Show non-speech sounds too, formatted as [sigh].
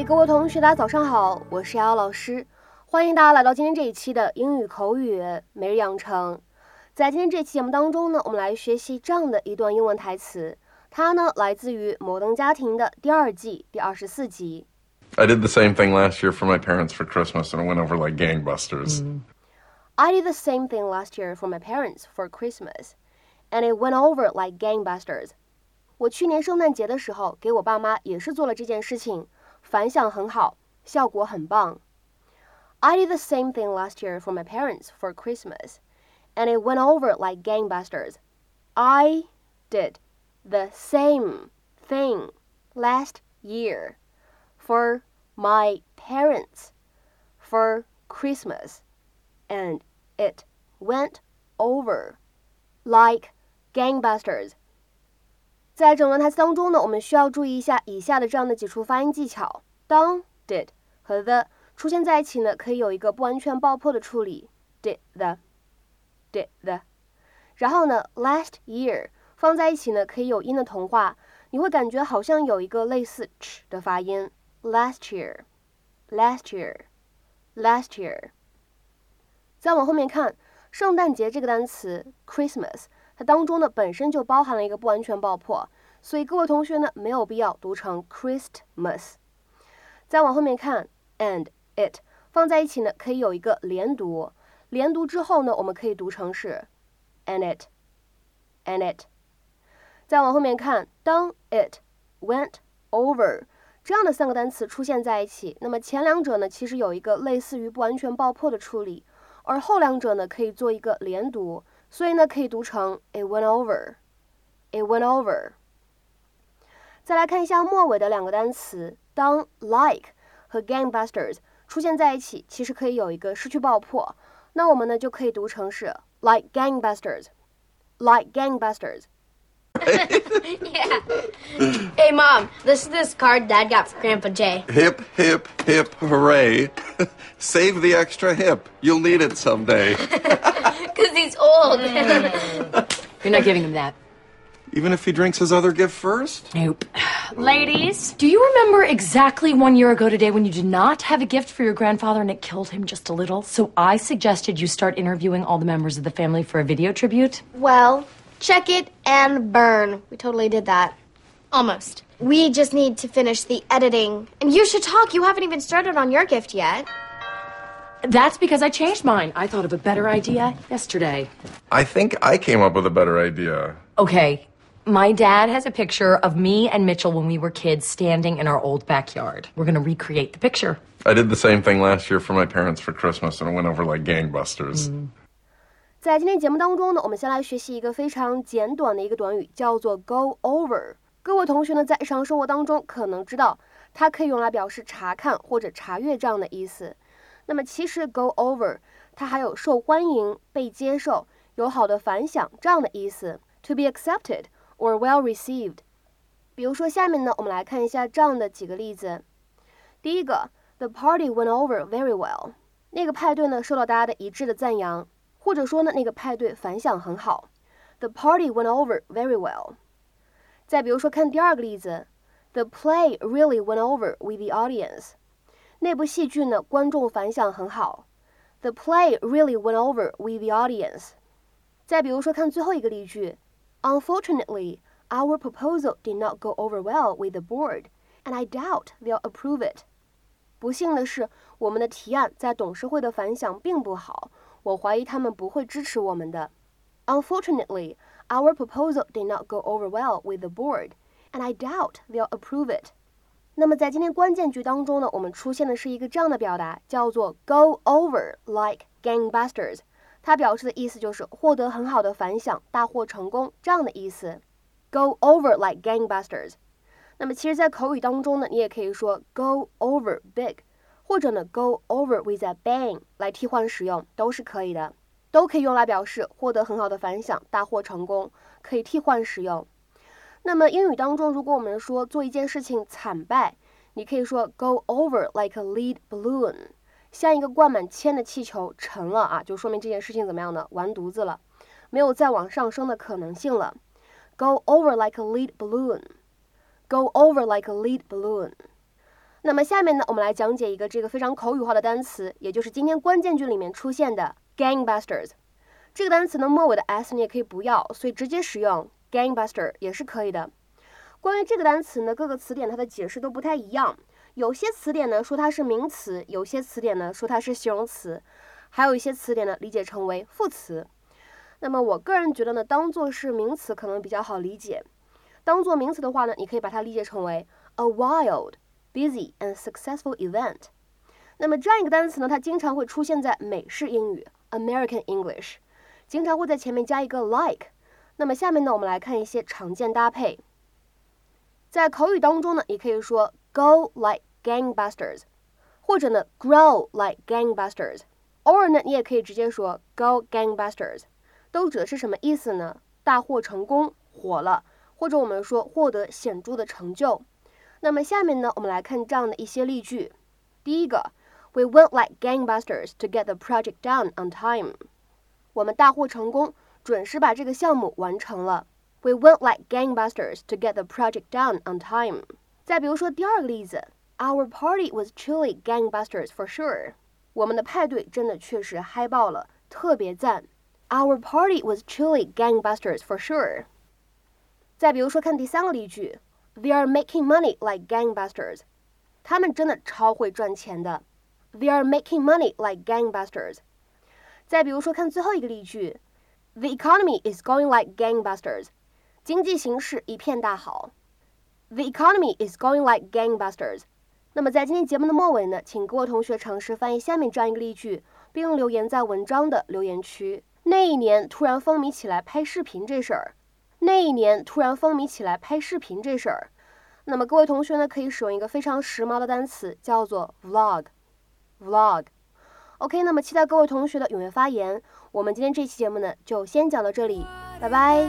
嘿，各位同学，大家早上好，我是瑶瑶老师，欢迎大家来到今天这一期的英语口语每日养成。在今天这期节目当中呢，我们来学习这样的一段英文台词，它呢来自于《摩登家庭》的第二季第二十四集。I did the same thing last year for my parents for Christmas, and it went over like gangbusters. I did the same thing last year for my parents for Christmas, and it went over like gangbusters. 我去年圣诞节的时候给我爸妈也是做了这件事情，反响很好，效果很棒。I did the same thing last year for my parents for Christmas, and it went over like gangbusters. I did the same thing last year for my parents for Christmas, and it went over like gangbusters. 在整段台词当中呢，我们需要注意一下以下的这样的几处发音技巧。当 did 和 the 出现在一起呢，可以有一个不完全爆破的处理，did the，did the。然后呢，last year 放在一起呢，可以有音的同化，你会感觉好像有一个类似 ch 的发音，last year，last year，last year。再往后面看，圣诞节这个单词 Christmas。它当中呢本身就包含了一个不完全爆破，所以各位同学呢没有必要读成 Christmas。再往后面看，and it 放在一起呢可以有一个连读，连读之后呢我们可以读成是 and it，and it。再往后面看，当 it went over 这样的三个单词出现在一起，那么前两者呢其实有一个类似于不完全爆破的处理，而后两者呢可以做一个连读。所以呢，可以读成 it went over, it went over。再来看一下末尾的两个单词，当 like 和 gangbusters 出现在一起，其实可以有一个失去爆破，那我们呢就可以读成是 like gangbusters, like gangbusters。yeah. [laughs] Hey, Mom, this is this card Dad got for Grandpa Jay. Hip, hip, hip, hooray. [laughs] Save the extra hip. You'll need it someday. [laughs] Because he's old. Mm. [laughs] You're not giving him that. Even if he drinks his other gift first? Nope. [sighs] Ladies, do you remember exactly one year ago today when you did not have a gift for your grandfather and it killed him just a little? So I suggested you start interviewing all the members of the family for a video tribute. Well, check it and burn. We totally did that. Almost. We just need to finish the editing. And you should talk. You haven't even started on your gift yet. That's because I changed mine. I thought of a better idea yesterday. I think I came up with a better idea. Okay. My dad has a picture of me and Mitchell when we were kids standing in our old backyard. We're going to recreate the picture. I did the same thing last year for my parents for Christmas, and it went over like gangbusters. 在今天节目当中呢，我们先来学习一个非常简短的一个短语，叫做 go over。各位同学呢，在日常生活当中可能知道，它可以用来表示查看或者查阅这样的意思。 那么其实 go over 它还有受欢迎、被接受、有好的反响这样的意思，to be accepted or well received。比如说下面呢，我们来看一下这样的几个例子。第一个，The party went over very well。那个派对呢受到大家的一致的赞扬，或者说呢那个派对反响很好。The party went over very well。再比如说看第二个例子，The play really went over with the audience。那部戏剧呢，观众反响很好。The play really went over with the audience。再比如说，看最后一个例句，Unfortunately, our proposal did not go over well with the board, and I doubt they'll approve it。不幸的是，我们的提案在董事会的反响并不好，我怀疑他们不会支持我们的。Unfortunately, our proposal did not go over well with the board, and I doubt they'll approve it。 那么在今天关键句当中呢，我们出现的是一个这样的表达，叫做 go over like gangbusters。它表示的意思就是获得很好的反响，大获成功这样的意思。go over like gangbusters。那么其实，在口语当中呢，你也可以说 go over big，或者呢 go over with a bang 来替换使用，都是可以的，都可以用来表示获得很好的反响，大获成功，可以替换使用。那么英语当中，如果我们说做一件事情惨败，你可以说 go over like a lead balloon，像一个灌满铅的气球沉了啊，就说明这件事情怎么样呢？完犊子了，没有再往上升的可能性了。Go over like a lead balloon，go over like a lead balloon。那么下面呢，我们来讲解一个这个非常口语化的单词，也就是今天关键句里面出现的 gangbusters。这个单词呢，末尾的 s 你也可以不要，所以直接使用 gangbuster 也是可以的。关于这个单词呢，各个词典它的解释都不太一样，有些词典呢说它是名词，有些词典呢说它是形容词，还有一些词典呢理解成为副词。那么我个人觉得呢，当做是名词可能比较好理解。当做名词的话呢，你可以把它理解成为 a wild。busy and successful event。那么这样一个单词呢，它经常会出现在美式英语 （American English），经常会在前面加一个 like。那么下面呢，我们来看一些常见搭配。在口语当中呢，也可以说 go like gangbusters，或者呢 grow like gangbusters。偶尔呢，你也可以直接说 go gangbusters，都指的是什么意思呢？大获成功，火了，或者我们说获得显著的成就。那么下面呢，我们来看这样的一些例句。第一个，We went like gangbusters to get the project done on time。我们大获成功，准时把这个项目完成了。We went like gangbusters to get the project done on time。再比如说第二个例子，Our party was truly gangbusters for sure。我们的派对真的确实嗨爆了，特别赞。Our party was truly gangbusters for sure。再比如说看第三个例句。They are making money like gangbusters. 他们真的超会赚钱的。They are making money like gangbusters. 再比如说，看最后一个例句 ：The economy is going like gangbusters. 经济形势一片大好。The economy is going like gangbusters. 那么在今天节目的末尾呢，请各位同学尝试翻译下面这样一个例句，并留言在文章的留言区。那一年突然风靡起来拍视频这事儿。那一年突然风靡起来拍视频这事儿，那么各位同学呢，可以使用一个非常时髦的单词，叫做 vlog。vlog。OK，那么期待各位同学的踊跃发言。我们今天这期节目呢，就先讲到这里，拜拜。